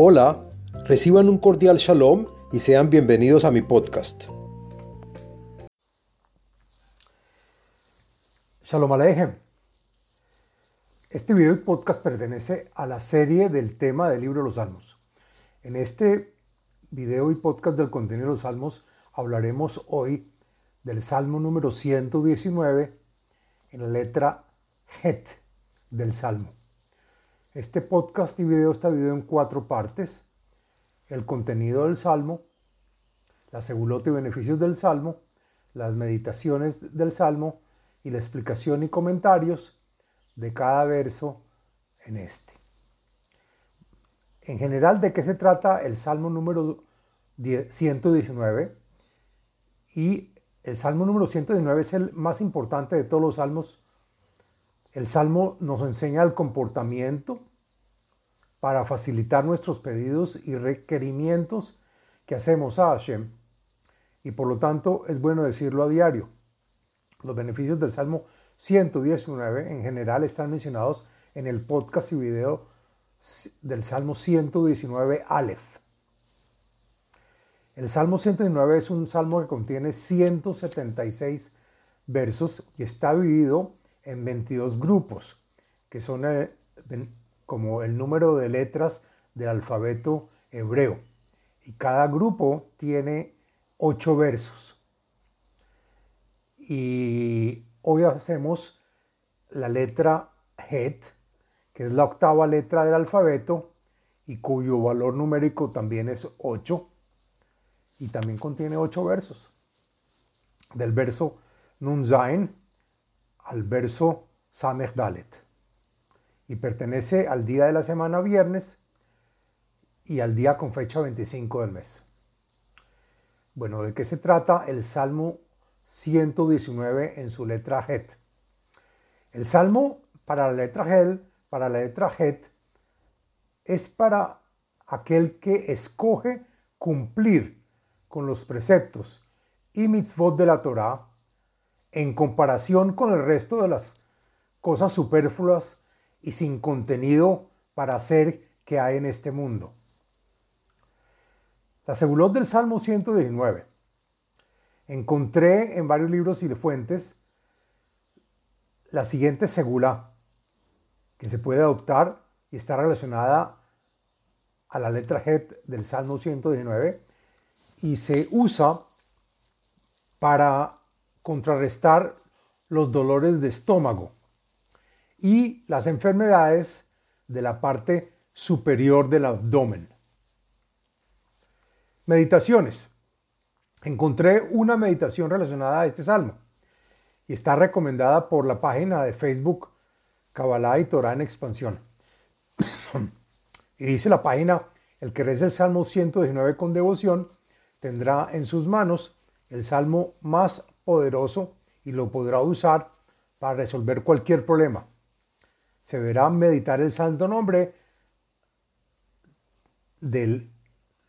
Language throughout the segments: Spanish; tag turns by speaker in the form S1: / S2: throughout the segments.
S1: Hola, reciban un cordial shalom y sean bienvenidos a mi podcast.
S2: Shalom Aleichem. Este video y podcast pertenece a la serie del tema del libro de los Salmos. En este video y podcast del contenido de los Salmos hablaremos hoy del Salmo número 119 en la letra Het del Salmo. Este podcast y video está dividido en cuatro partes. El contenido del Salmo, la segulota y beneficios del Salmo, las meditaciones del Salmo y la explicación y comentarios de cada verso en este. En general, ¿de qué se trata el Salmo número 119? Y el Salmo número 119 es el más importante de todos los salmos. El Salmo nos enseña el comportamiento para facilitar nuestros pedidos y requerimientos que hacemos a Hashem. Y por lo tanto es bueno decirlo a diario. Los beneficios del Salmo 119 en general están mencionados en el podcast y video del Salmo 119 Aleph. El Salmo 119 es un salmo que contiene 176 versos y está dividido en 22 grupos, que son eh, como el número de letras del alfabeto hebreo. Y cada grupo tiene ocho versos. Y hoy hacemos la letra Het, que es la octava letra del alfabeto y cuyo valor numérico también es 8 y también contiene ocho versos. Del verso Nun Zain al verso Samech Dalet y pertenece al día de la semana viernes y al día con fecha 25 del mes. Bueno, ¿de qué se trata el Salmo 119 en su letra Het? El Salmo para la letra Het, para la letra Het, es para aquel que escoge cumplir con los preceptos y mitzvot de la Torah en comparación con el resto de las cosas superfluas y sin contenido para hacer que hay en este mundo. La segulot del Salmo 119. Encontré en varios libros y de fuentes la siguiente segula que se puede adoptar y está relacionada a la letra Het del Salmo 119 y se usa para contrarrestar los dolores de estómago y las enfermedades de la parte superior del abdomen. Meditaciones. Encontré una meditación relacionada a este salmo y está recomendada por la página de Facebook Kabbalah y Torah en expansión. y dice la página, el que reza el Salmo 119 con devoción tendrá en sus manos el salmo más poderoso y lo podrá usar para resolver cualquier problema se verá meditar el santo nombre del,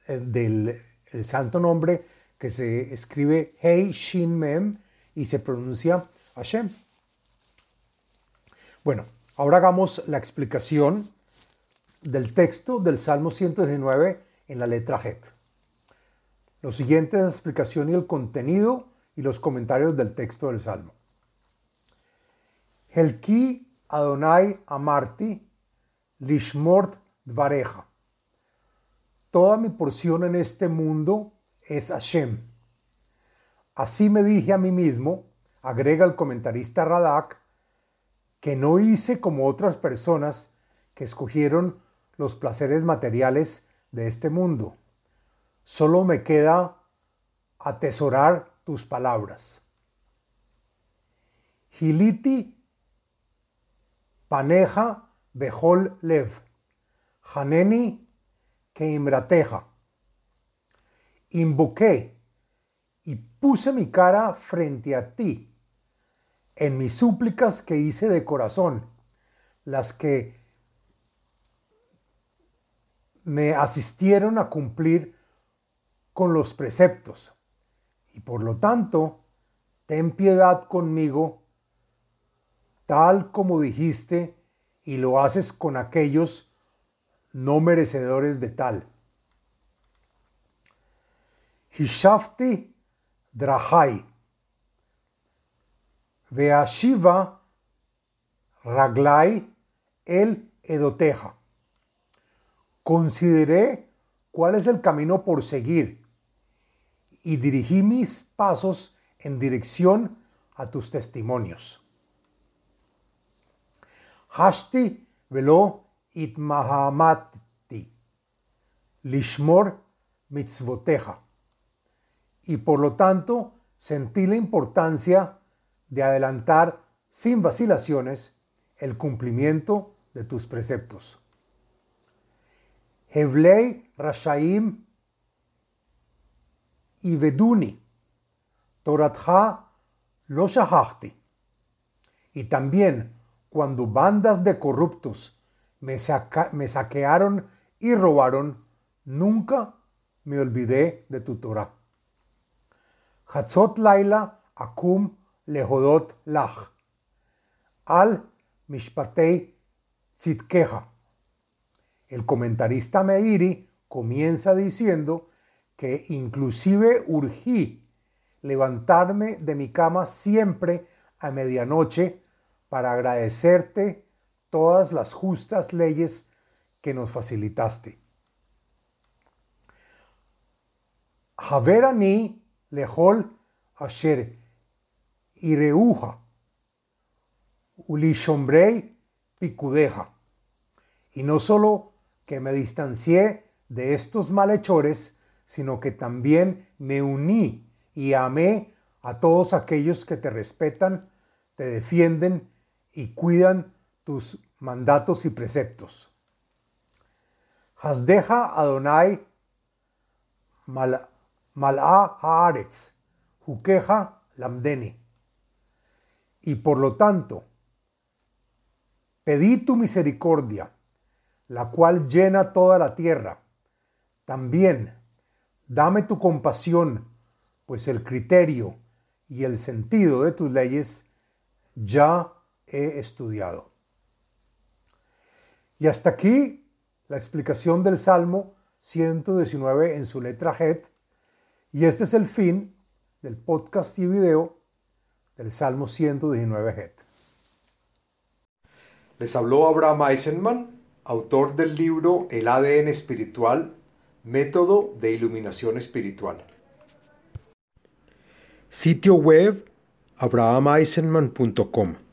S2: eh, del el santo nombre que se escribe Hei Shin Mem y se pronuncia Hashem. Bueno, ahora hagamos la explicación del texto del Salmo 119 en la letra Het. Lo siguiente es la explicación y el contenido y los comentarios del texto del Salmo. Helki Adonai Amarti, Lishmort Dvareja. Toda mi porción en este mundo es Hashem. Así me dije a mí mismo, agrega el comentarista Radak, que no hice como otras personas que escogieron los placeres materiales de este mundo. Solo me queda atesorar tus palabras. Giliti Paneja Behol Lev, Haneni Keimrateja. Invoqué y puse mi cara frente a ti en mis súplicas que hice de corazón, las que me asistieron a cumplir con los preceptos. Y por lo tanto, ten piedad conmigo tal como dijiste y lo haces con aquellos no merecedores de tal. Hishafti drahai. Veashiva raglai el edoteja. Consideré cuál es el camino por seguir y dirigí mis pasos en dirección a tus testimonios. Velo lishmor mitzvoteja. Y por lo tanto sentí la importancia de adelantar sin vacilaciones el cumplimiento de tus preceptos. Hevlei Rashaim y Veduni, Toratha lo. Y también cuando bandas de corruptos me, saquearon y robaron, nunca me olvidé de tu Torah. Hatzot Laila Akum Lehodot Lach. Al Mishpatei Tzitkeja. El comentarista Meiri comienza diciendo que inclusive urgí levantarme de mi cama siempre a medianoche para agradecerte todas las justas leyes que nos facilitaste. Haverani lehol asher ireuja ulishombrei picudeja. Y no solo que me distancié de estos malhechores, sino que también me uní y amé a todos aquellos que te respetan, te defienden y cuidan tus mandatos y preceptos. Hasdeja Adonai mal'a haaretz, juqueja lamdeni. Y por lo tanto, pedí tu misericordia la cual llena toda la tierra. También dame tu compasión, pues el criterio y el sentido de tus leyes ya he estudiado. Y hasta aquí la explicación del Salmo 119 en su letra Het. Y este es el fin del podcast y video del Salmo 119 Het.
S1: Les habló Abraham Eisenman autor del libro El ADN espiritual, método de iluminación espiritual. Sitio web abrahameisenman.com